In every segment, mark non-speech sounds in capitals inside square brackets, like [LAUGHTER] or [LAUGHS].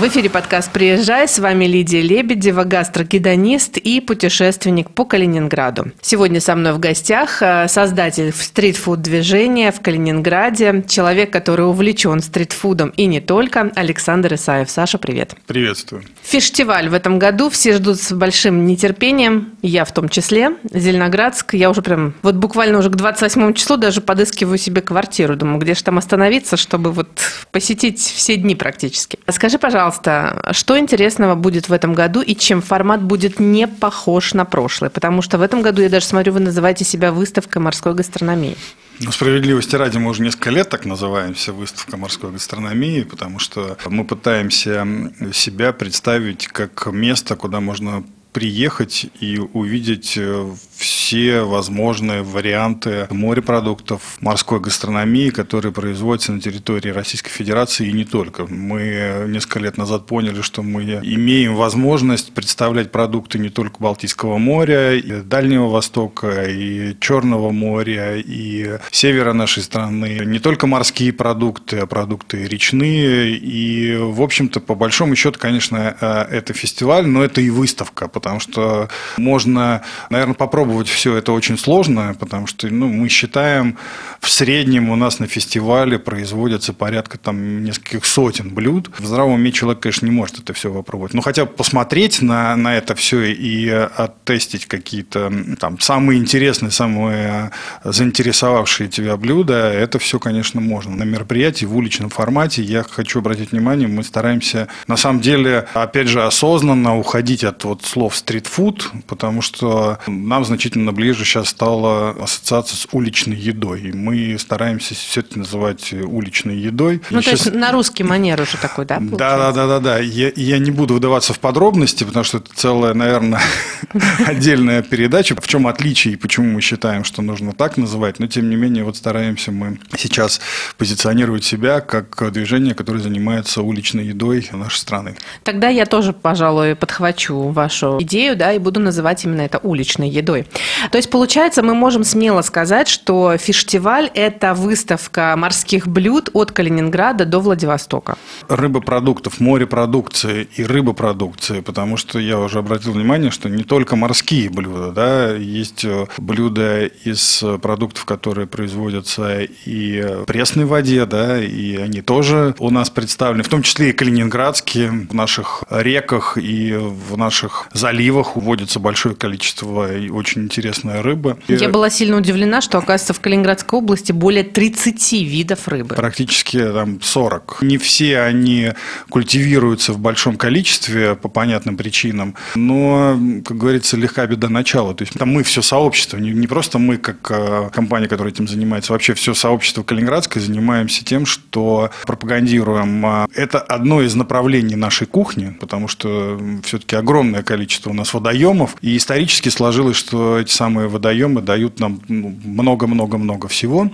В эфире подкаст «Приезжай». С вами Лидия Лебедева, гастрогедонист и путешественник по Калининграду. Сегодня со мной в гостях э, создатель стритфуд-движения в Калининграде, человек, который увлечен стритфудом и не только, Александр Исаев. Саша, привет. Приветствую. Фестиваль в этом году все ждут с большим нетерпением, я в том числе. Зеленоградск, я уже прям, вот буквально уже к 28 числу даже подыскиваю себе квартиру. Думаю, где же там остановиться, чтобы вот посетить все дни практически. Скажи, пожалуйста, пожалуйста, что интересного будет в этом году и чем формат будет не похож на прошлый? Потому что в этом году, я даже смотрю, вы называете себя выставкой морской гастрономии. Ну, справедливости ради, мы уже несколько лет так называемся выставка морской гастрономии, потому что мы пытаемся себя представить как место, куда можно приехать и увидеть э, все возможные варианты морепродуктов, морской гастрономии, которые производятся на территории Российской Федерации и не только. Мы несколько лет назад поняли, что мы имеем возможность представлять продукты не только Балтийского моря, и Дальнего Востока, и Черного моря, и севера нашей страны. Не только морские продукты, а продукты речные. И, в общем-то, по большому счету, конечно, э, это фестиваль, но это и выставка, потому что можно, наверное, попробовать все это очень сложно, потому что ну, мы считаем, в среднем у нас на фестивале производятся порядка там нескольких сотен блюд. В здравом уме человек, конечно, не может это все попробовать. Но хотя бы посмотреть на, на это все и оттестить какие-то там самые интересные, самые заинтересовавшие тебя блюда, это все, конечно, можно. На мероприятии в уличном формате я хочу обратить внимание, мы стараемся на самом деле, опять же, осознанно уходить от вот слов стритфуд, потому что нам значительно ближе сейчас стала ассоциация с уличной едой. И мы стараемся все это называть уличной едой. Ну, и то сейчас... есть на русский манер уже такой, да? Да, да, да, да, да. Я, я не буду вдаваться в подробности, потому что это целая, наверное, [LAUGHS] отдельная передача. В чем отличие и почему мы считаем, что нужно так называть. Но, тем не менее, вот стараемся мы сейчас позиционировать себя как движение, которое занимается уличной едой нашей страны. Тогда я тоже, пожалуй, подхвачу вашу идею идею, да, и буду называть именно это уличной едой. То есть, получается, мы можем смело сказать, что фестиваль – это выставка морских блюд от Калининграда до Владивостока. Рыбопродуктов, морепродукции и рыбопродукции, потому что я уже обратил внимание, что не только морские блюда, да, есть э, блюда из продуктов, которые производятся и в пресной воде, да, и они тоже у нас представлены, в том числе и калининградские, в наших реках и в наших заливах заливах водится большое количество и очень интересная рыба. Я была сильно удивлена, что, оказывается, в Калининградской области более 30 видов рыбы. Практически там 40. Не все они культивируются в большом количестве по понятным причинам, но, как говорится, легка беда начала. То есть там мы все сообщество, не, не просто мы как э, компания, которая этим занимается, вообще все сообщество Калининградское занимаемся тем, что пропагандируем. Э, это одно из направлений нашей кухни, потому что все-таки огромное количество у нас водоемов. И исторически сложилось, что эти самые водоемы дают нам ну, много-много-много всего.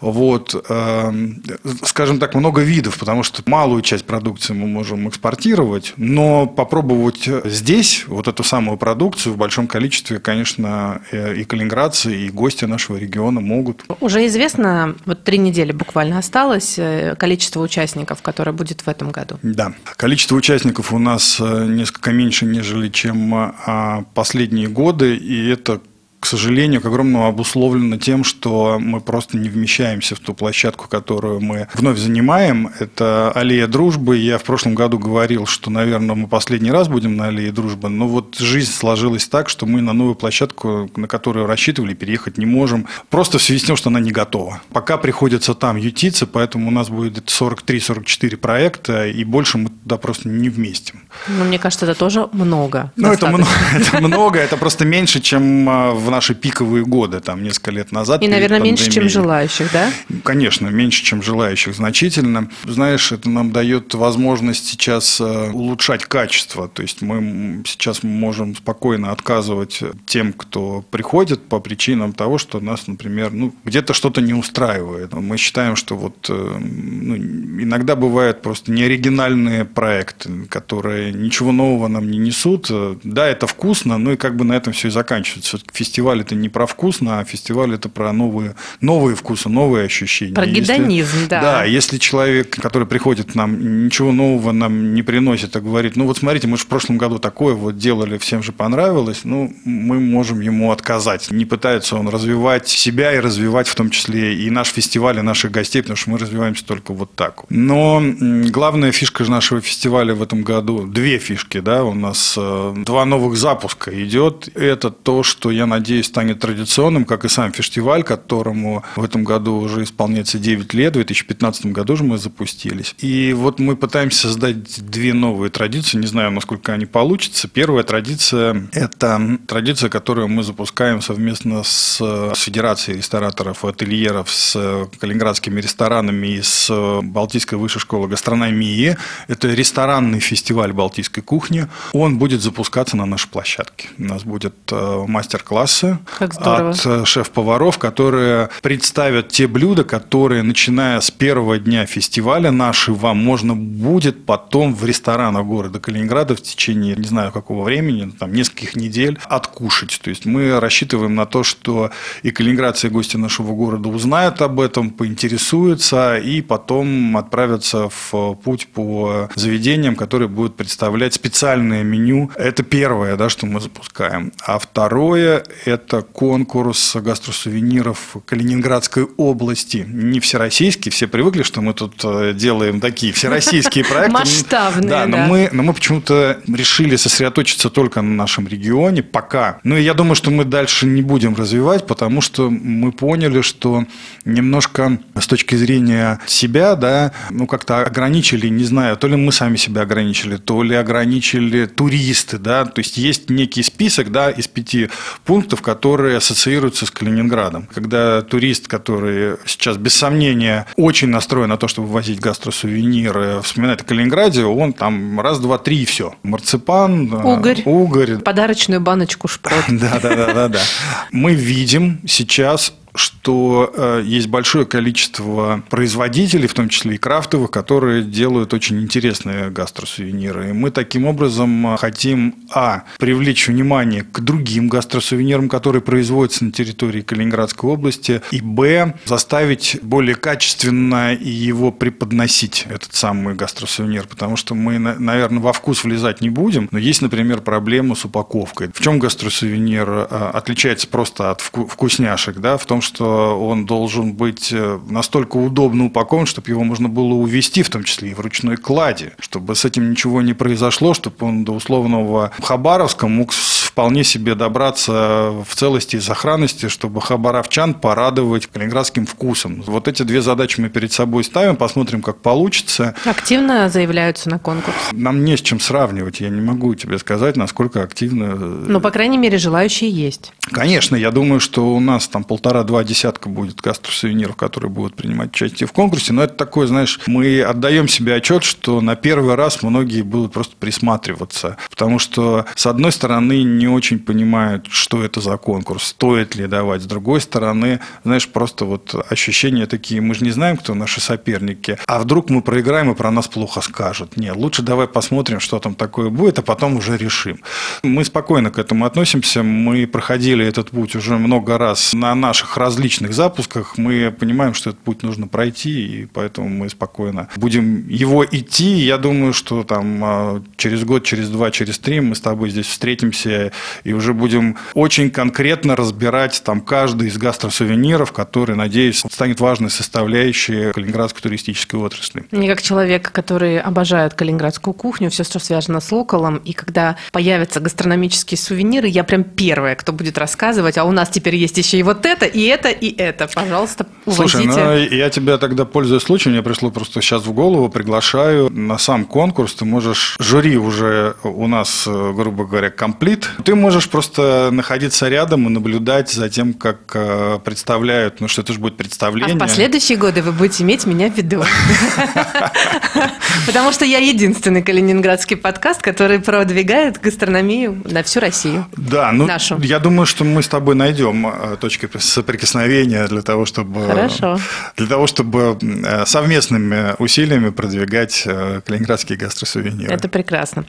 Вот, эм, скажем так, много видов, потому что малую часть продукции мы можем экспортировать, но попробовать здесь вот эту самую продукцию в большом количестве, конечно, э, и калининградцы, и гости нашего региона могут. Уже известно, вот три недели буквально осталось, э, количество участников, которое будет в этом году? Да. Количество участников у нас э, несколько меньше, нежели чем а, последние годы, и это это к сожалению, к огромному обусловлено тем, что мы просто не вмещаемся в ту площадку, которую мы вновь занимаем. Это аллея дружбы. Я в прошлом году говорил, что, наверное, мы последний раз будем на аллее дружбы, но вот жизнь сложилась так, что мы на новую площадку, на которую рассчитывали, переехать не можем. Просто в связи с тем, что она не готова. Пока приходится там ютиться, поэтому у нас будет 43-44 проекта, и больше мы туда просто не вместим. Ну, мне кажется, это тоже много. Ну, это много, это много, это просто меньше, чем а, в наши пиковые годы, там, несколько лет назад. И, наверное, пандемией. меньше, чем желающих, да? Конечно, меньше, чем желающих значительно. Знаешь, это нам дает возможность сейчас э, улучшать качество. То есть мы сейчас можем спокойно отказывать тем, кто приходит по причинам того, что нас, например, ну, где-то что-то не устраивает. Мы считаем, что вот э, ну, иногда бывают просто неоригинальные проекты, которые ничего нового нам не несут. Да, это вкусно, но и как бы на этом все и заканчивается. Фестиваль фестиваль это не про вкус, а фестиваль это про новые, новые вкусы, новые ощущения. Про гедонизм, если, да. Да, если человек, который приходит к нам, ничего нового нам не приносит, а говорит, ну вот смотрите, мы же в прошлом году такое вот делали, всем же понравилось, ну, мы можем ему отказать. Не пытается он развивать себя и развивать в том числе и наш фестиваль, и наших гостей, потому что мы развиваемся только вот так. Но главная фишка нашего фестиваля в этом году, две фишки, да, у нас э, два новых запуска идет. Это то, что, я надеюсь, станет традиционным, как и сам фестиваль, которому в этом году уже исполняется 9 лет, в 2015 году же мы запустились. И вот мы пытаемся создать две новые традиции, не знаю, насколько они получатся. Первая традиция – это традиция, которую мы запускаем совместно с, с Федерацией рестораторов и ательеров, с калининградскими ресторанами и с Балтийской высшей школой гастрономии. Это ресторанный фестиваль балтийской кухни. Он будет запускаться на нашей площадке. У нас будет э, мастер-классы от э, шеф-поваров, которые представят те блюда, которые, начиная с первого дня фестиваля наши, вам можно будет потом в ресторанах города Калининграда в течение, не знаю, какого времени, там, нескольких недель откушать. То есть мы рассчитываем на то, что и калининградцы, и гости нашего города узнают об этом, поинтересуются и потом отправятся в путь по заведениям, которые будут представлять специальное меню. Это первое, да, что мы запускаем. А второе – это конкурс гастросувениров Калининградской области. Не всероссийский, все привыкли, что мы тут э, делаем такие всероссийские [LAUGHS] проекты. Масштабные, да. Но мы, но мы почему-то решили сосредоточиться только на нашем регионе пока. Ну и я думаю, что мы дальше не будем развивать, потому что мы поняли, что немножко с точки зрения себя, да, ну как-то ограничили, не знаю, то ли мы сами себя ограничили, то ли ограничили туристы, да, то есть есть некий список, да, из пяти пунктов, которые ассоциируются с Калининградом. Когда турист, который сейчас без сомнения очень настроен на то, чтобы возить гастросувениры, вспоминает о Калининграде, он там раз, два, три и все. Марципан, угорь, угорь. подарочную баночку шпрот. [LAUGHS] Да, да, да, да, да. Мы видим сейчас что э, есть большое количество производителей, в том числе и крафтовых, которые делают очень интересные гастросувениры. И мы таким образом хотим, а, привлечь внимание к другим гастросувенирам, которые производятся на территории Калининградской области, и, б, заставить более качественно его преподносить, этот самый гастросувенир, потому что мы, наверное, во вкус влезать не будем, но есть, например, проблема с упаковкой. В чем гастросувенир э, отличается просто от вкусняшек, да, в том, что он должен быть э, настолько удобно упакован, чтобы его можно было увезти, в том числе и в ручной кладе, чтобы с этим ничего не произошло, чтобы он до условного Хабаровска мог вполне себе добраться в целости и сохранности, чтобы хабаровчан порадовать калининградским вкусом. Вот эти две задачи мы перед собой ставим, посмотрим, как получится. Активно заявляются на конкурс? Нам не с чем сравнивать, я не могу тебе сказать, насколько активно. Но, по крайней мере, желающие есть. Конечно, я думаю, что у нас там полтора-два десятка будет гастросувениров, которые будут принимать участие в конкурсе, но это такое, знаешь, мы отдаем себе отчет, что на первый раз многие будут просто присматриваться, потому что, с одной стороны, не очень понимают, что это за конкурс, стоит ли давать. С другой стороны, знаешь, просто вот ощущения такие, мы же не знаем, кто наши соперники, а вдруг мы проиграем и про нас плохо скажут. Нет, лучше давай посмотрим, что там такое будет, а потом уже решим. Мы спокойно к этому относимся, мы проходили этот путь уже много раз на наших различных запусках, мы понимаем, что этот путь нужно пройти, и поэтому мы спокойно будем его идти. Я думаю, что там а, через год, через два, через три мы с тобой здесь встретимся и уже будем очень конкретно разбирать там каждый из гастросувениров, который, надеюсь, станет важной составляющей калининградской туристической отрасли. Мне как человек, который обожает калининградскую кухню, все, что связано с локалом, и когда появятся гастрономические сувениры, я прям первая, кто будет рассказывать, а у нас теперь есть еще и вот это, и это, и это. Пожалуйста, увозите. Слушай, ну, я тебя тогда, пользуясь случаем, мне пришло просто сейчас в голову, приглашаю на сам конкурс, ты можешь, жюри уже у нас, грубо говоря, комплит, ты можешь просто находиться рядом и наблюдать за тем, как э, представляют, ну что это же будет представление. А в последующие годы вы будете иметь меня в виду. [LAUGHS] Потому что я единственный калининградский подкаст, который продвигает гастрономию на всю Россию. Да, ну нашу. я думаю, что мы с тобой найдем э, точки соприкосновения для того, чтобы Хорошо. для того, чтобы э, совместными усилиями продвигать калининградские гастросувениры. Это прекрасно.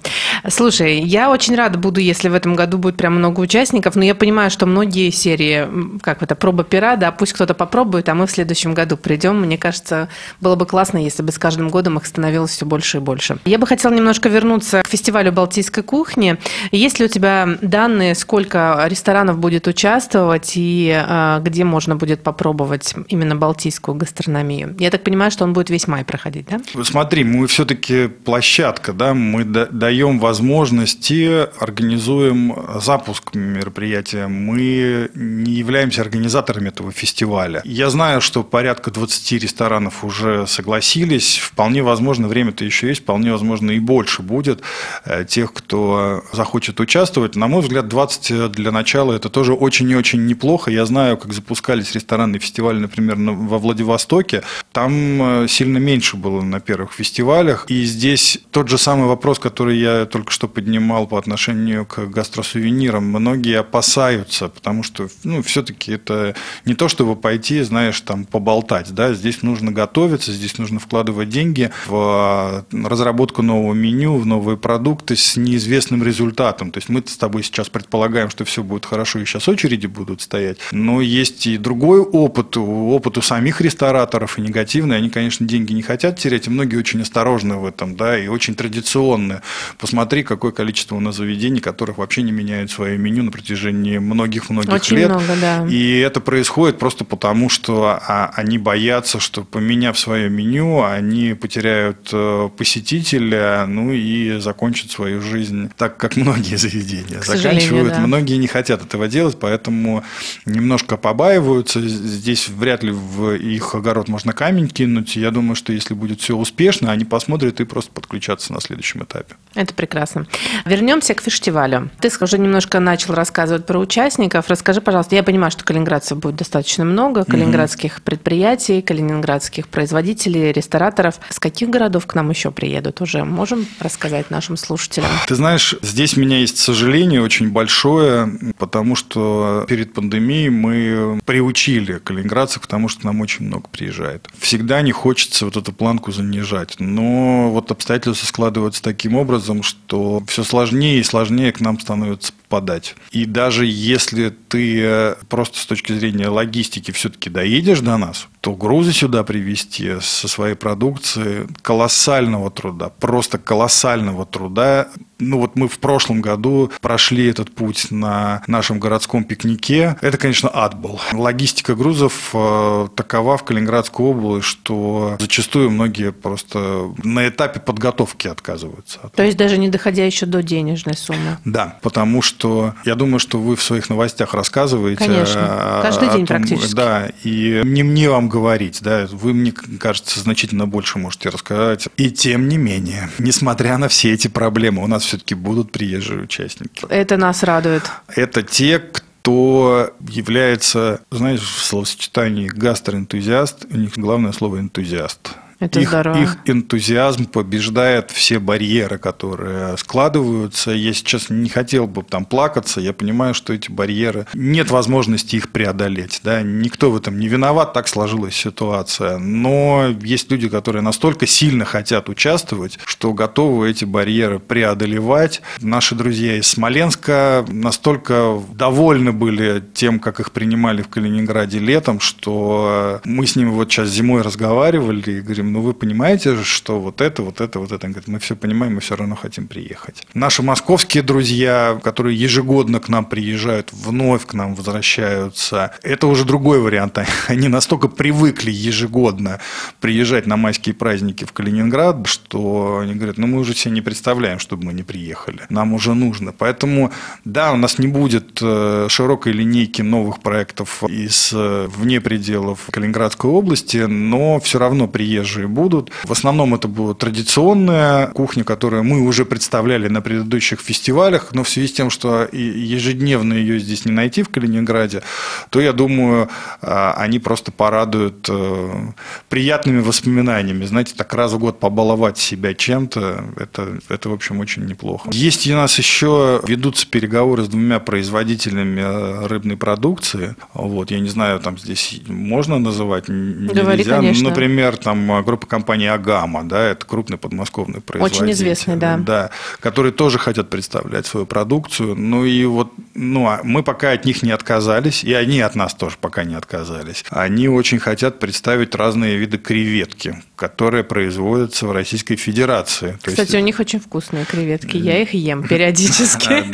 Слушай, я очень рада буду, если в этом году году будет прям много участников, но я понимаю, что многие серии, как это, проба пера, да, пусть кто-то попробует, а мы в следующем году придем. Мне кажется, было бы классно, если бы с каждым годом их становилось все больше и больше. Я бы хотела немножко вернуться к фестивалю Балтийской кухни. Есть ли у тебя данные, сколько ресторанов будет участвовать и э, где можно будет попробовать именно балтийскую гастрономию? Я так понимаю, что он будет весь май проходить, да? Смотри, мы все-таки площадка, да, мы даем возможности, организуем запуск мероприятия. Мы не являемся организаторами этого фестиваля. Я знаю, что порядка 20 ресторанов уже согласились. Вполне возможно, время-то еще есть, вполне возможно и больше будет э, тех, кто захочет участвовать. На мой взгляд, 20 для начала это тоже очень и очень неплохо. Я знаю, как запускались ресторанные фестивали, например, во Владивостоке. Там э, сильно меньше было на первых фестивалях. И здесь тот же самый вопрос, который я только что поднимал по отношению к гастросувенирам. Многие опасаются, потому что ну, все-таки это не то, чтобы пойти, знаешь, там поболтать. Да? Здесь нужно готовиться, здесь нужно вкладывать деньги в разработку нового меню, в новые продукты с неизвестным результатом. То есть мы с тобой сейчас предполагаем, что все будет хорошо, и сейчас очереди будут стоять. Но есть и другой опыт, опыт у самих рестораторов и негативный. Они, конечно, деньги не хотят терять, и многие очень осторожны в этом, да, и очень традиционные. Посмотри, какое количество у нас заведений, которых вообще не меняют свое меню на протяжении многих-многих очень лет. Много, да. И это происходит просто потому, что а, они боятся, что поменяв свое меню, они потеряют э, посетителя, ну и закончат свою жизнь так, как многие заведения К заканчивают. Да. Многие не хотят этого делать, поэтому немножко побаиваются. Здесь вряд ли в их огород можно камень кинуть. Я думаю, что если будет все успешно, они посмотрят и просто подключатся на следующем этапе. Это прекрасно. Вернемся к фестивалю. Ты уже немножко начал рассказывать про участников. Расскажи, пожалуйста, я понимаю, что калининградцев будет достаточно много, калининградских угу. предприятий, калининградских производителей, рестораторов. С каких городов к нам еще приедут уже? Можем рассказать нашим слушателям? Ты знаешь, здесь у меня есть сожаление очень большое, потому что перед пандемией мы приучили калининградцев к тому, что нам очень много приезжает. Всегда не хочется вот эту планку занижать, но вот обстоятельства складываются таким образом, что все сложнее и сложнее к нам становится становятся попадать. И даже если ты э, просто с точки зрения логистики все-таки доедешь до нас, то грузы сюда привезти со своей продукции колоссального труда, просто колоссального труда. Ну вот мы в прошлом году прошли этот путь на нашем городском пикнике. Это, конечно, ад был. Логистика грузов э, такова в Калининградской области, что зачастую многие просто на этапе подготовки отказываются. То есть даже не доходя еще до денежной суммы? Да, потому что я думаю, что вы в своих новостях рассказываете. Конечно, каждый день том, практически. Да, и не мне вам говорить, да, вы, мне кажется, значительно больше можете рассказать. И тем не менее, несмотря на все эти проблемы, у нас все-таки будут приезжие участники. Это нас радует. Это те, кто является, знаешь, в словосочетании гастроэнтузиаст, у них главное слово энтузиаст. Это их, здорово. их энтузиазм побеждает все барьеры, которые складываются. Я сейчас не хотел бы там плакаться. Я понимаю, что эти барьеры нет возможности их преодолеть. Да? Никто в этом не виноват, так сложилась ситуация. Но есть люди, которые настолько сильно хотят участвовать, что готовы эти барьеры преодолевать. Наши друзья из Смоленска настолько довольны были тем, как их принимали в Калининграде летом, что мы с ними вот сейчас зимой разговаривали и говорим, ну вы понимаете, что вот это, вот это, вот это. Он говорит, мы все понимаем, мы все равно хотим приехать. Наши московские друзья, которые ежегодно к нам приезжают, вновь к нам возвращаются, это уже другой вариант. [LAUGHS] Они настолько привыкли ежегодно приезжать на майские праздники в Калининград, что они говорят, ну мы уже себе не представляем, чтобы мы не приехали. Нам уже нужно. Поэтому, да, у нас не будет э, широкой линейки новых проектов из э, вне пределов Калининградской области, но все равно приезжие также будут. В основном это была традиционная кухня, которую мы уже представляли на предыдущих фестивалях, но в связи с тем, что ежедневно ее здесь не найти в Калининграде, то, я думаю, а, они просто порадуют э, приятными воспоминаниями. Знаете, так раз в год побаловать себя чем-то, это, это в общем, очень неплохо. Есть у нас еще, ведутся переговоры с двумя производителями э, рыбной продукции. Вот, я не знаю, там здесь можно называть, Говори, нельзя. конечно. Например, там группа компании «Агама», да, это крупный подмосковный производитель. Очень известный, да. Да, которые тоже хотят представлять свою продукцию. Ну и вот ну, а мы пока от них не отказались, и они от нас тоже пока не отказались. Они очень хотят представить разные виды креветки, которые производятся в Российской Федерации. Кстати, есть... у них очень вкусные креветки, я их ем периодически. [LAUGHS]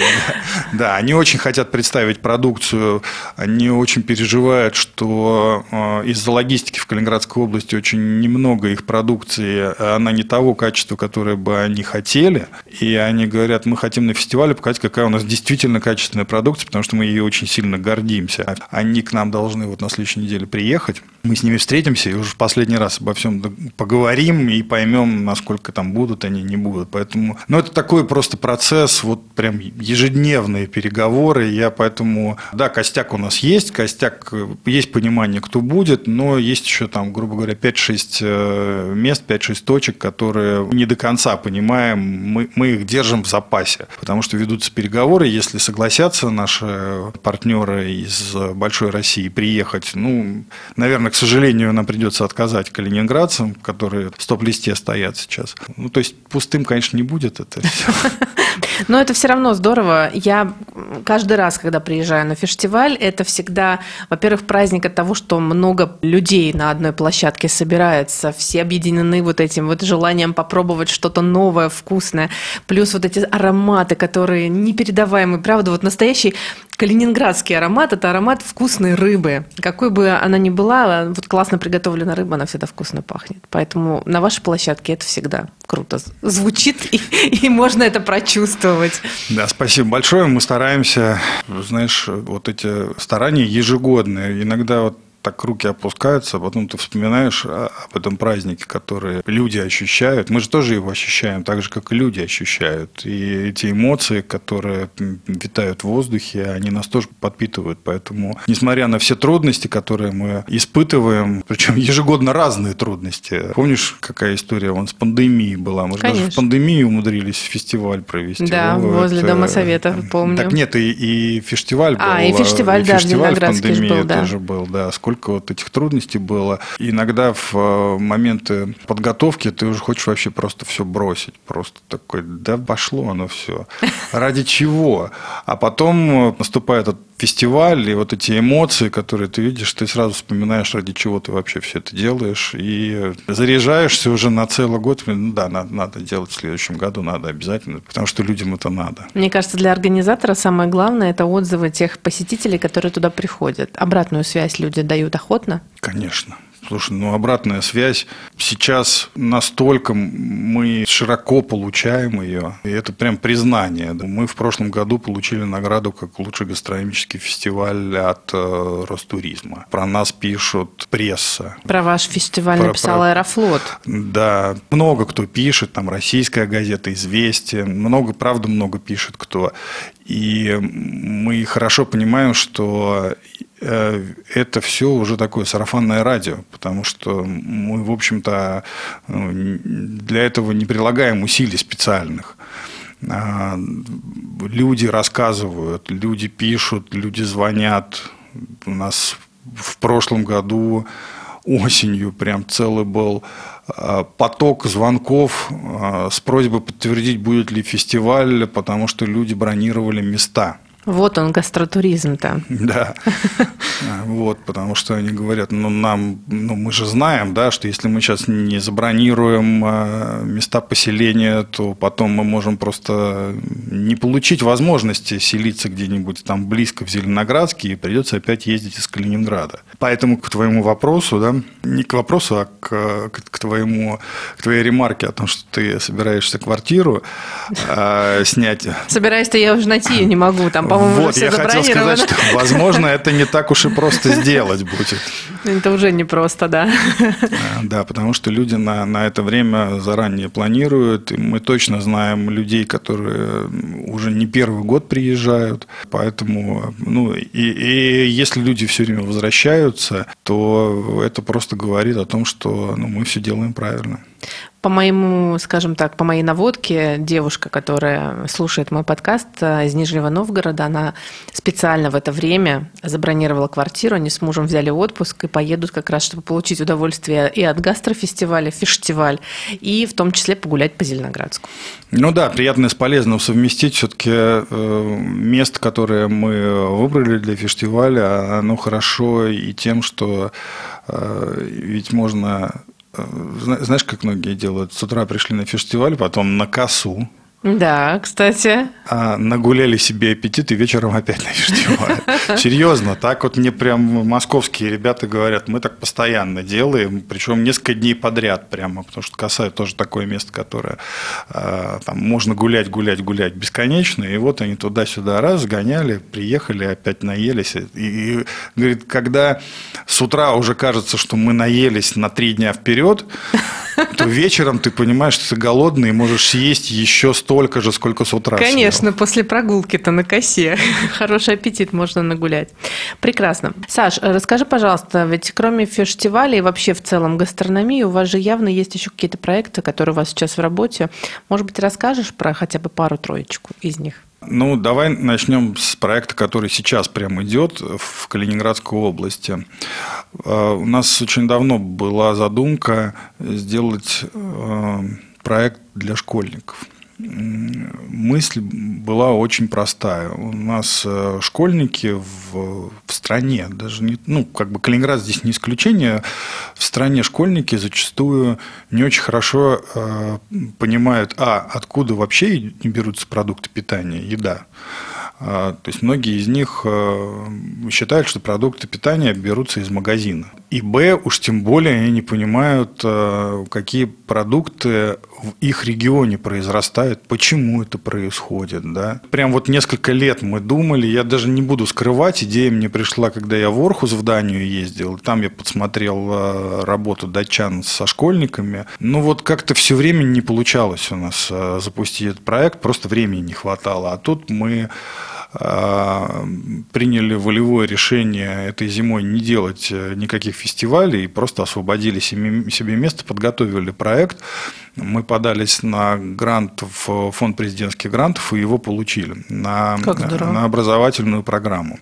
Да, они очень хотят представить продукцию, они очень переживают, что э, из-за логистики в Калининградской области очень немного их продукции, она не того качества, которое бы они хотели, и они говорят, мы хотим на фестивале показать, какая у нас действительно качественная продукции, потому что мы ей очень сильно гордимся. Они к нам должны вот на следующей неделе приехать. Мы с ними встретимся и уже в последний раз обо всем поговорим и поймем, насколько там будут они, не будут. Поэтому, ну, это такой просто процесс, вот прям ежедневные переговоры. Я поэтому, да, костяк у нас есть, костяк, есть понимание, кто будет, но есть еще там, грубо говоря, 5-6 э, мест, 5-6 точек, которые не до конца понимаем, мы, мы их держим в запасе, потому что ведутся переговоры, если согласятся наши партнеры из большой России приехать, ну, наверное, к сожалению, нам придется отказать калининградцам, которые в стоп-листе стоят сейчас. Ну, то есть пустым, конечно, не будет это все. [LAUGHS] Но это все равно здорово. Я каждый раз, когда приезжаю на фестиваль, это всегда, во-первых, праздник от того, что много людей на одной площадке собирается, все объединены вот этим вот желанием попробовать что-то новое, вкусное, плюс вот эти ароматы, которые непередаваемые, правда, вот настоящий калининградский аромат – это аромат вкусной рыбы. Какой бы она ни была, вот классно приготовленная рыба, она всегда вкусно пахнет. Поэтому на вашей площадке это всегда круто звучит, и, [LAUGHS] и можно это прочувствовать. Да, спасибо большое. Мы стараемся, знаешь, вот эти старания ежегодные. Иногда вот так руки опускаются, а потом ты вспоминаешь об этом празднике, который люди ощущают. Мы же тоже его ощущаем, так же, как и люди ощущают. И эти эмоции, которые витают в воздухе, они нас тоже подпитывают. Поэтому, несмотря на все трудности, которые мы испытываем, причем ежегодно разные трудности. Помнишь, какая история вон с пандемией была? Мы же даже в пандемии умудрились фестиваль провести. Да, О, возле это... Дома Совета, помню. Так нет, и, и фестиваль был. А, и фестиваль, и да, фестиваль в пандемии был, да. тоже был, да. Сколько сколько вот этих трудностей было. И иногда в э, моменты подготовки ты уже хочешь вообще просто все бросить. Просто такой, да пошло оно все. [LAUGHS] Ради чего? А потом наступает этот фестиваль, и вот эти эмоции, которые ты видишь, ты сразу вспоминаешь, ради чего ты вообще все это делаешь, и заряжаешься уже на целый год. Ну да, надо, надо делать в следующем году, надо обязательно, потому что людям это надо. Мне кажется, для организатора самое главное – это отзывы тех посетителей, которые туда приходят. Обратную связь люди дают охотно? Конечно. Слушай, ну обратная связь сейчас настолько мы широко получаем ее, и это прям признание. Мы в прошлом году получили награду как лучший гастрономический фестиваль от э, Ростуризма. Про нас пишут пресса. Про ваш фестиваль про, написал про... Аэрофлот. Да, много кто пишет, там российская газета «Известия», много, правда, много пишет кто. И мы хорошо понимаем, что это все уже такое сарафанное радио, потому что мы, в общем-то, ну, для этого не прилагаем усилий специальных. А, люди рассказывают, люди пишут, люди звонят. У нас в прошлом году осенью прям целый был а, поток звонков а, с просьбой подтвердить, будет ли фестиваль, потому что люди бронировали места. Вот он, гастротуризм-то. Да. Вот, потому что они говорят, ну, нам, ну, мы же знаем, да, что если мы сейчас не забронируем а, места поселения, то потом мы можем просто не получить возможности селиться где-нибудь там близко в Зеленоградске, и придется опять ездить из Калининграда. Поэтому к твоему вопросу, да, не к вопросу, а к, к, твоему, к твоей ремарке о том, что ты собираешься квартиру э, снять. Собираюсь-то я уже найти ее не могу, там, по-моему, Вот, я хотел сказать, что, возможно, это не так уж и просто сделать будет. Это уже не просто, да. А, да, потому что люди на, на это время заранее планируют. И мы точно знаем людей, которые уже не первый год приезжают. Поэтому, ну, и, и если люди все время возвращаются, то это просто говорит о том, что ну, мы все делаем правильно. По моему, скажем так, по моей наводке, девушка, которая слушает мой подкаст э, из Нижнего Новгорода, она специально в это время забронировала квартиру, они с мужем взяли отпуск и поедут как раз, чтобы получить удовольствие и от гастрофестиваля, фестиваль, и в том числе погулять по Зеленоградску. Ну да, приятно с полезным совместить. Все-таки э, место, которое мы выбрали для фестиваля, оно хорошо и тем, что э, ведь можно знаешь, как многие делают? С утра пришли на фестиваль, потом на косу, да, кстати. А нагуляли себе аппетит и вечером опять [LAUGHS] на фестиваль. Серьезно, так вот мне прям московские ребята говорят, мы так постоянно делаем, причем несколько дней подряд прямо, потому что Коса тоже такое место, которое а, там можно гулять, гулять, гулять бесконечно, и вот они туда-сюда раз гоняли, приехали, опять наелись. И, и говорит, когда с утра уже кажется, что мы наелись на три дня вперед, то вечером ты понимаешь, что ты голодный и можешь съесть еще столько же, сколько с утра. Конечно, съел. после прогулки-то на косе. [LAUGHS] Хороший аппетит можно нагулять. Прекрасно. Саш, расскажи, пожалуйста, ведь кроме фестиваля и вообще в целом гастрономии, у вас же явно есть еще какие-то проекты, которые у вас сейчас в работе. Может быть, расскажешь про хотя бы пару-троечку из них? Ну, давай начнем с проекта, который сейчас прямо идет в Калининградской области. А, у нас очень давно была задумка сделать а, проект для школьников – мысль была очень простая. У нас э, школьники в, в стране, даже не, ну, как бы Калининград здесь не исключение, в стране школьники зачастую не очень хорошо э, понимают, а, откуда вообще берутся продукты питания, еда. А, то есть многие из них э, считают, что продукты питания берутся из магазина. И Б, уж тем более они не понимают, э, какие продукты в их регионе произрастают, почему это происходит. Да? Прям вот несколько лет мы думали, я даже не буду скрывать, идея мне пришла, когда я в Орхус в Данию ездил, там я подсмотрел э, работу датчан со школьниками. Ну вот как-то все время не получалось у нас запустить этот проект, просто времени не хватало. А тут мы приняли волевое решение этой зимой не делать э, никаких фестивалей, просто освободили себе место, подготовили проект. Мы подались на грант в фонд президентских грантов и его получили на, на образовательную программу.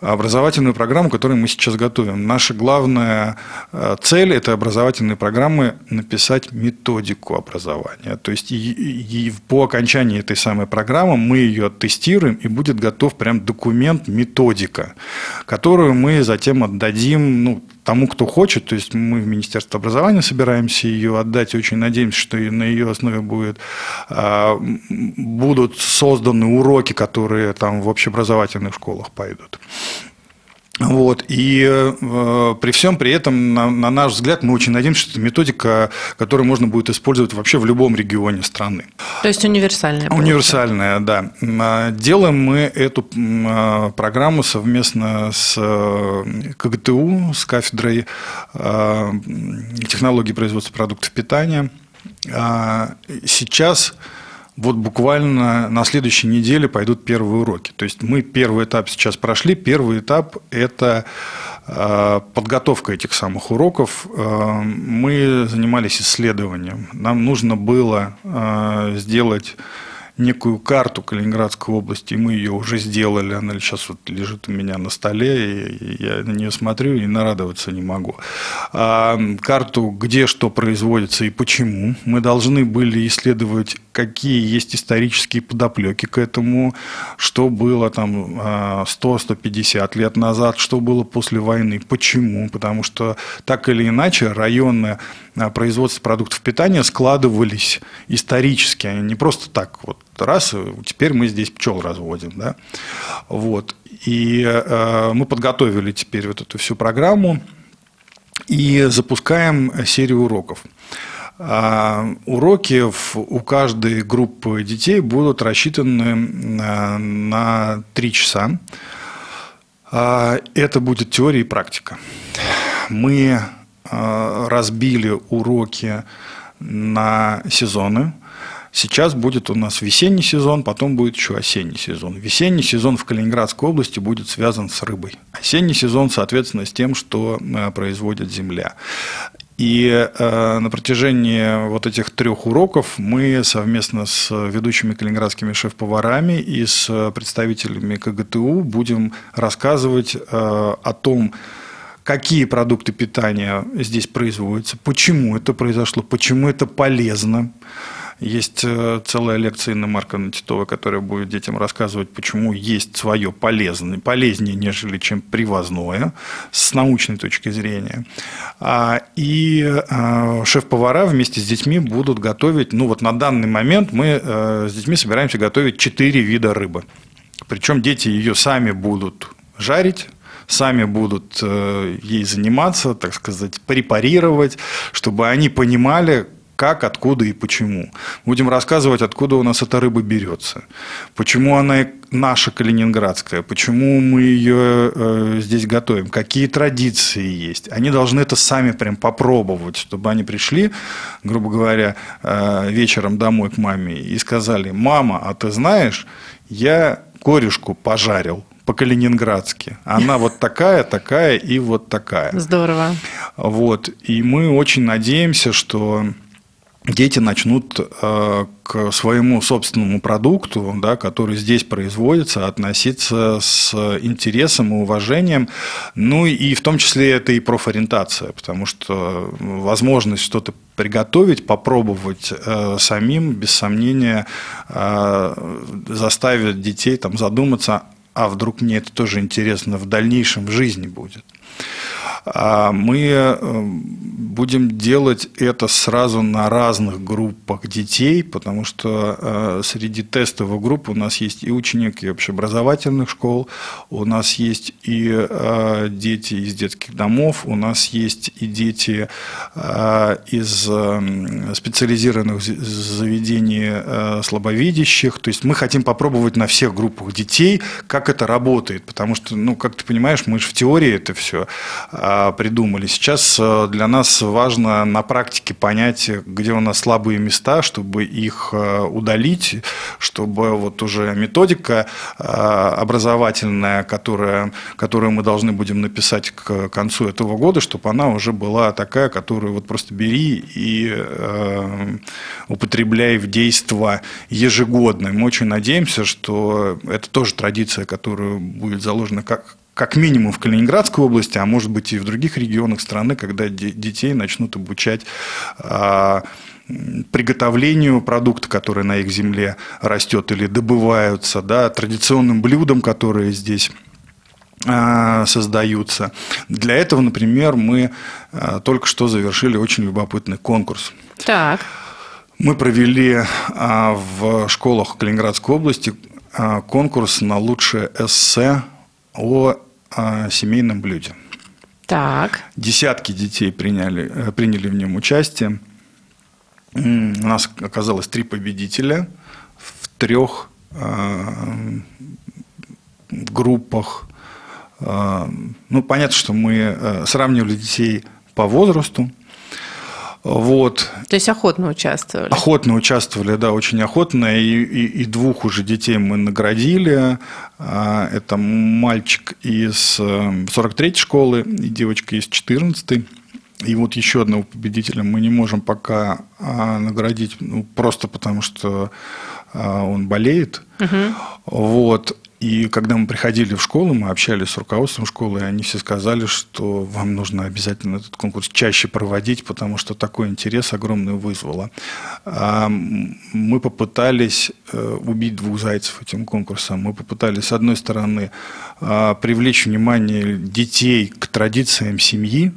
Образовательную программу, которую мы сейчас готовим. Наша главная э, цель этой образовательной программы написать методику образования. То есть и, и по окончании этой самой программы мы ее тестируем и будет готов прям документ, методика, которую мы затем отдадим ну, тому, кто хочет. То есть мы в Министерство образования собираемся ее отдать. Очень надеемся, что на ее основе будет, а, будут созданы уроки, которые там в общеобразовательных школах пойдут. Вот. И э, при всем при этом, на, на наш взгляд, мы очень надеемся, что это методика, которую можно будет использовать вообще в любом регионе страны. То есть универсальная. Универсальная, да. А, делаем мы эту а, программу совместно с э, КГТУ, с кафедрой э, технологий производства продуктов питания. А, сейчас вот буквально на следующей неделе пойдут первые уроки. То есть мы первый этап сейчас прошли. Первый этап – это э, подготовка этих самых уроков. Э, мы занимались исследованием. Нам нужно было э, сделать некую карту Калининградской области, и мы ее уже сделали, она сейчас вот лежит у меня на столе, и я на нее смотрю и нарадоваться не могу. А карту, где что производится и почему, мы должны были исследовать, какие есть исторические подоплеки к этому, что было там 100-150 а, лет назад, что было после войны, почему, потому что так или иначе районное а, производство продуктов питания складывались исторически, они не просто так вот раз, теперь мы здесь пчел разводим. Да? Вот. И э, мы подготовили теперь вот эту всю программу и запускаем серию уроков. А, уроки в, у каждой группы детей будут рассчитаны на, 3 часа. А, это будет теория и практика. Мы а, разбили уроки на сезоны – Сейчас будет у нас весенний сезон, потом будет еще осенний сезон. Весенний сезон в Калининградской области будет связан с рыбой. Осенний сезон, соответственно, с тем, что э, производит земля. И э, на протяжении вот этих трех уроков мы совместно с ведущими калининградскими шеф-поварами и с представителями КГТУ будем рассказывать э, о том, какие продукты питания здесь производятся, почему это произошло, почему это полезно. Есть э, целая лекция Инны Марковны Титовой, которая будет детям рассказывать, почему есть свое полезное, полезнее, нежели чем привозное, с научной точки зрения. А, и э, шеф-повара вместе с детьми будут готовить, ну вот на данный момент мы э, с детьми собираемся готовить четыре вида рыбы. Причем дети ее сами будут жарить, сами будут ей заниматься, так сказать, препарировать, чтобы они понимали, как, откуда и почему. Будем рассказывать, откуда у нас эта рыба берется, почему она наша калининградская, почему мы ее э, здесь готовим, какие традиции есть. Они должны это сами прям попробовать, чтобы они пришли, грубо говоря, э, вечером домой к маме и сказали, мама, а ты знаешь, я корюшку пожарил по-калининградски. Она вот такая, такая и вот такая. Здорово. Вот. И мы очень надеемся, что дети начнут э, к своему собственному продукту, да, который здесь производится, относиться с интересом и уважением. Ну и в том числе это и профориентация, потому что возможность что-то приготовить, попробовать э, самим, без сомнения, э, заставит детей там, задуматься, а вдруг мне это тоже интересно в дальнейшем в жизни будет. А мы э, будем делать это сразу на разных группах детей, потому что э, среди тестовых групп у нас есть и ученики общеобразовательных школ, у нас есть и э, дети из детских домов, у нас есть и дети из специализированных заведений слабовидящих. То есть мы хотим попробовать на всех группах детей, как это работает, потому что, ну, как ты понимаешь, мы же в теории это все а, придумали. Сейчас э, для нас важно на практике понять, где у нас слабые места, чтобы их э, удалить, чтобы вот уже методика э, образовательная, которая, которую мы должны будем написать к концу этого года, чтобы она уже была такая, которую вот просто бери и употребляй в действо ежегодно. Мы очень надеемся, что это тоже традиция, которая будет заложена как как минимум в Калининградской области, а может быть и в других регионах страны, когда детей начнут обучать а, приготовлению продукта, который на их земле растет или добываются, да, традиционным блюдам, которые здесь а, создаются. Для этого, например, мы а, только что завершили очень любопытный конкурс. Так. Мы провели в школах Калининградской области конкурс на лучшее эссе о о семейном блюде. Так. Десятки детей приняли, э, приняли в нем участие. У нас оказалось три победителя в трех э, группах. Э, ну, понятно, что мы сравнивали детей по возрасту. Вот. То есть охотно участвовали? Охотно участвовали, да, очень охотно. И, и, и двух уже детей мы наградили. А, это мальчик из 43-й э, школы и девочка из 14-й. И вот еще одного победителя мы не можем пока а, наградить, ну, просто потому что он болеет. Угу. Вот. И когда мы приходили в школу, мы общались с руководством школы, и они все сказали, что вам нужно обязательно этот конкурс чаще проводить, потому что такой интерес огромный вызвало. А мы попытались э, убить двух зайцев этим конкурсом. Мы попытались, с одной стороны, а, привлечь внимание детей к традициям семьи,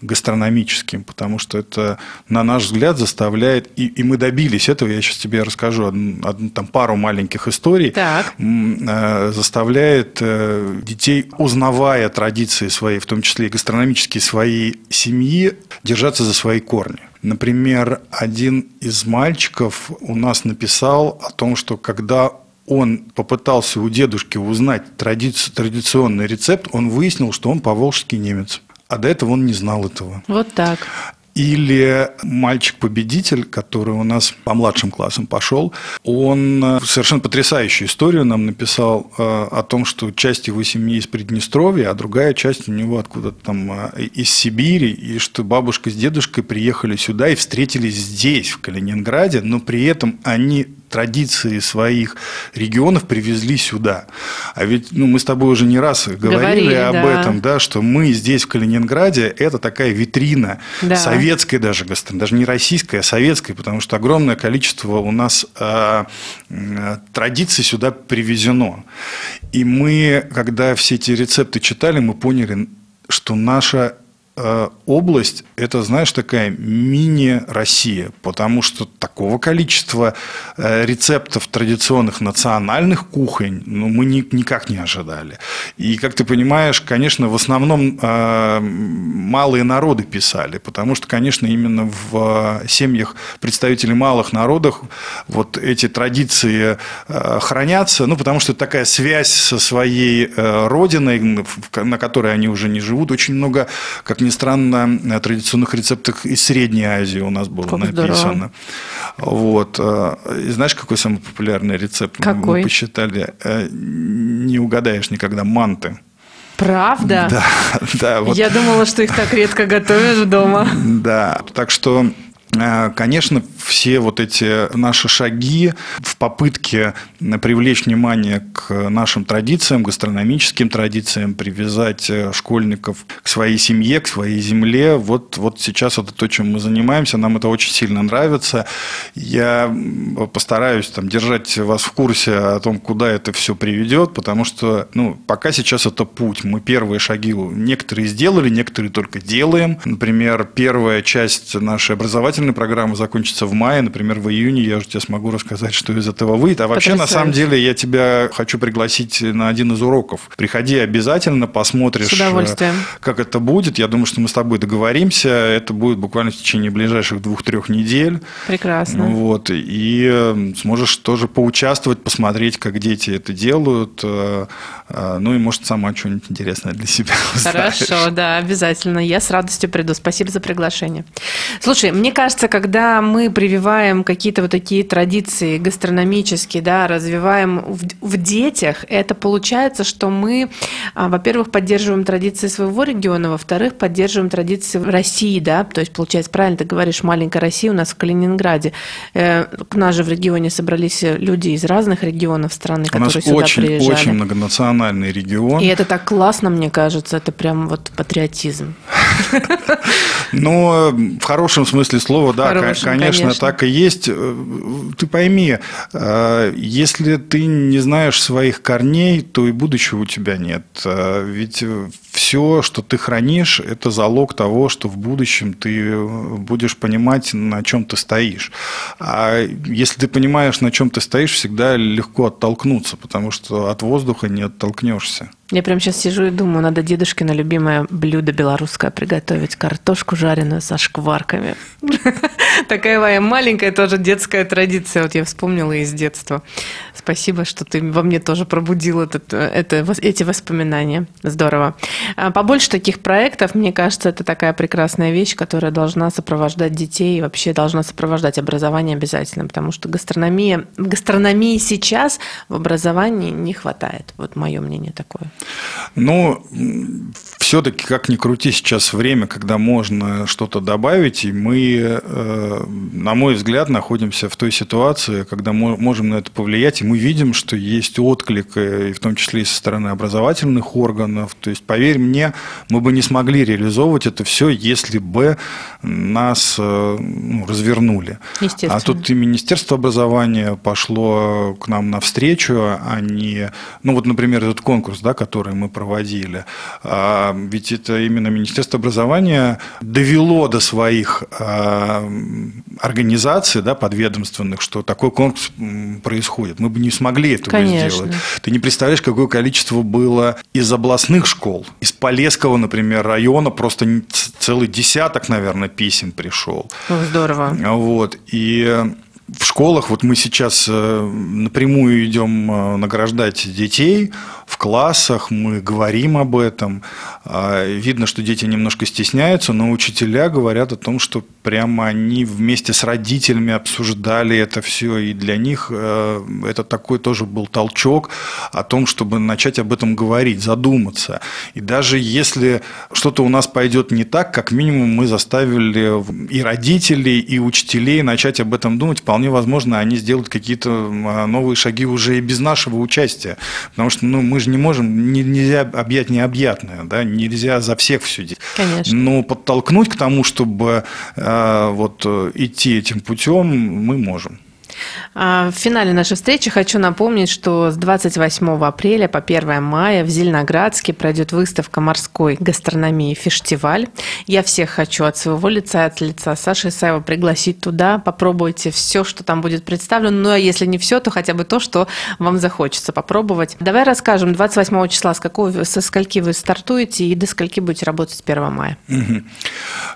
гастрономическим, потому что это, на наш взгляд, заставляет, и, и мы добились этого, я сейчас тебе расскажу одну, одну там пару маленьких историй, так. Э, заставляет э, детей, узнавая традиции свои, в том числе и гастрономические своей семьи, держаться за свои корни. Например, один из мальчиков у нас написал о том, что когда он попытался у дедушки узнать традици- традиционный рецепт, он выяснил, что он поволжский немец. А до этого он не знал этого. Вот так. Или мальчик-победитель, который у нас по младшим классам пошел, он э, совершенно потрясающую историю нам написал э, о том, что часть его семьи из Приднестровья, а другая часть у него откуда-то там э, из Сибири, и что бабушка с дедушкой приехали сюда и встретились здесь, в Калининграде, но при этом они традиции своих регионов привезли сюда. А ведь ну, мы с тобой уже не раз говорили, говорили об да. этом, да, что мы здесь, в Калининграде, это такая витрина да. советская даже гастрономии, даже не российская, а советская, потому что огромное количество у нас э, традиций сюда привезено. И мы, когда все эти рецепты читали, мы поняли, что наша Э, область – это, знаешь, такая мини-Россия, потому что такого количества э, рецептов традиционных национальных кухонь ну, мы ни, никак не ожидали. И, как ты понимаешь, конечно, в основном э, малые народы писали, потому что, конечно, именно в семьях представителей малых народов вот эти традиции хранятся, ну, потому что такая связь со своей родиной, на которой они уже не живут, очень много, как ни странно, традиционных рецептах из Средней Азии у нас было как написано. Здорово. Вот. Э, и знаешь, какой самый популярный рецепт? Какой? Мы посчитали. Э, не угадаешь никогда. Манты. Правда? [LAUGHS] Да, да. Вот. Я думала, что их так редко готовят дома. Да, так что конечно, все вот эти наши шаги в попытке привлечь внимание к нашим традициям, гастрономическим традициям, привязать э, школьников к своей семье, к своей земле, вот, вот сейчас это то, чем мы занимаемся, нам это очень сильно нравится. Я постараюсь там, держать вас в курсе о том, куда это все приведет, потому что ну, пока сейчас это путь. Мы первые шаги некоторые сделали, некоторые только делаем. Например, первая часть нашей образовательной образовательная программа закончится в мае, например, в июне я уже тебе смогу рассказать, что из этого выйдет. А вообще, Потрясающе. на самом деле, я тебя хочу пригласить на один из уроков. Приходи обязательно, посмотришь, э, как это будет. Я думаю, что мы с тобой договоримся. Это будет буквально в течение ближайших двух-трех недель. Прекрасно. Вот. И э, сможешь тоже поучаствовать, посмотреть, как дети это делают. Э, ну и, может, сама что-нибудь интересное для себя [LAUGHS] Хорошо, узнаешь. да, обязательно. Я с радостью приду. Спасибо за приглашение. Слушай, мне кажется, кажется, когда мы прививаем какие-то вот такие традиции гастрономические, да, развиваем в, в детях, это получается, что мы, а, во-первых, поддерживаем традиции своего региона, во-вторых, поддерживаем традиции в России, да, то есть, получается, правильно ты говоришь, маленькая Россия у нас в Калининграде. Э, у нас же в регионе собрались люди из разных регионов страны, у которые сюда очень, приезжали. очень многонациональный регион. И это так классно, мне кажется, это прям вот патриотизм. [LAUGHS] Но в хорошем смысле слова слово, да, Хорошим, конечно, конечно, так и есть. Э, ты пойми, э, если ты не знаешь своих корней, то и будущего у тебя нет. Э, ведь все, что ты хранишь, это залог того, что в будущем ты будешь понимать, на чем ты стоишь. А если ты понимаешь, на чем ты стоишь, всегда легко оттолкнуться, потому что от воздуха не оттолкнешься. Я прям сейчас сижу и думаю, надо дедушкино любимое блюдо белорусское приготовить. Картошку жареную со шкварками. [LAUGHS] Такая моя маленькая тоже детская традиция. Вот я вспомнила из детства. Спасибо, что ты во мне тоже пробудил этот, это, эти воспоминания. Здорово. А побольше таких проектов, мне кажется, это такая прекрасная вещь, которая должна сопровождать детей и вообще должна сопровождать образование обязательно, потому что гастрономия, гастрономии сейчас в образовании не хватает. Вот мое мнение такое. Ну, все-таки, как ни крути, сейчас время, когда можно что-то добавить, и мы, э, на мой взгляд, находимся в той ситуации, когда мы можем на это повлиять, и мы видим, что есть отклик, э, и в том числе и со стороны образовательных органов. То есть, поверь мне, мы бы не смогли реализовывать это все, если бы нас э, ну, развернули. А тут и Министерство образования пошло к нам навстречу, они, ну вот, например, этот конкурс, да, который мы проводили, а, ведь это именно Министерство образования довело до своих а, организаций да, подведомственных, что такой конкурс происходит. Мы бы не смогли этого Конечно. сделать. Ты не представляешь, какое количество было из областных школ, из Полесского, например, района, просто целый десяток, наверное, писем пришел. Здорово. Вот. И в школах вот мы сейчас э, напрямую идем э, награждать детей в классах, мы говорим об этом. А, видно, что дети немножко стесняются, но учителя говорят о том, что прямо они вместе с родителями обсуждали это все, и для них э, это такой тоже был толчок о том, чтобы начать об этом говорить, задуматься. И даже если что-то у нас пойдет не так, как минимум мы заставили и родителей, и учителей начать об этом думать, вполне возможно, они сделают какие-то а, новые шаги уже и без нашего участия. Потому что ну, мы же не можем, нельзя объять необъятное, да, нельзя за всех все делать. Конечно. Но подтолкнуть к тому, чтобы э, вот идти этим путем, мы можем. А, в финале нашей встречи хочу напомнить, что с 28 апреля по 1 мая в Зеленоградске пройдет выставка морской гастрономии «Фестиваль». Я всех хочу от своего лица, от лица Саши Исаева пригласить туда. Попробуйте все, что там будет представлено. Ну, а если не все, то хотя бы то, что вам захочется попробовать. Давай расскажем, 28 числа с какого, со скольки вы стартуете и до скольки будете работать с 1 мая? Угу.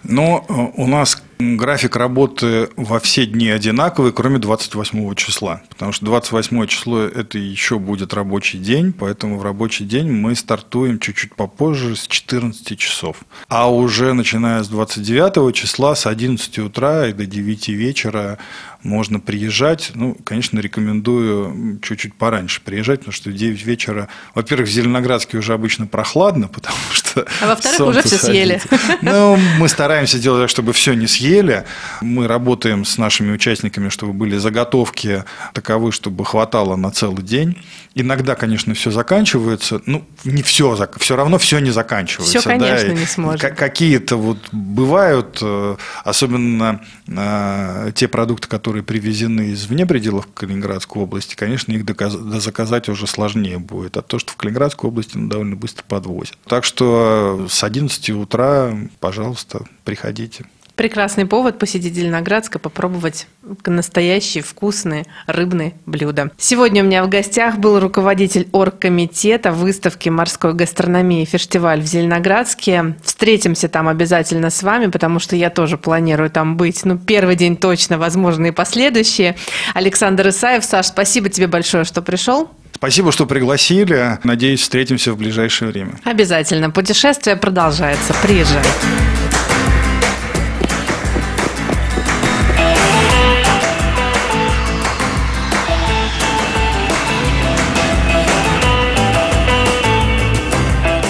Но у нас График работы во все дни одинаковый, кроме 28 числа, потому что 28 число – это еще будет рабочий день, поэтому в рабочий день мы стартуем чуть-чуть попозже с 14 часов. А уже начиная с 29 числа с 11 утра и до 9 вечера можно приезжать. Ну, конечно, рекомендую чуть-чуть пораньше приезжать, потому что в 9 вечера, во-первых, в Зеленоградске уже обычно прохладно, [LAUGHS] потому что А во-вторых, уже все съели. Ну, мы стараемся делать так, чтобы все не съели. Мы работаем с нашими участниками, чтобы были заготовки таковы, чтобы хватало на целый день. Иногда, конечно, все заканчивается. Ну, не все, все равно все не заканчивается. Все, конечно, да? не сможет. Какие-то вот бывают, э, особенно э, те продукты, которые привезены из вне пределов Калининградской области, конечно, их заказать уже сложнее будет. А то, что в Калининградской области ну, довольно быстро подвозят. Так что с 11 утра, пожалуйста, приходите. Прекрасный повод посетить Зеленоградск и попробовать настоящие вкусные рыбные блюда. Сегодня у меня в гостях был руководитель оргкомитета выставки морской гастрономии «Фестиваль» в Зеленоградске. Встретимся там обязательно с вами, потому что я тоже планирую там быть. Ну, первый день точно, возможно, и последующие. Александр Исаев. Саш, спасибо тебе большое, что пришел. Спасибо, что пригласили. Надеюсь, встретимся в ближайшее время. Обязательно. Путешествие продолжается. Приезжай.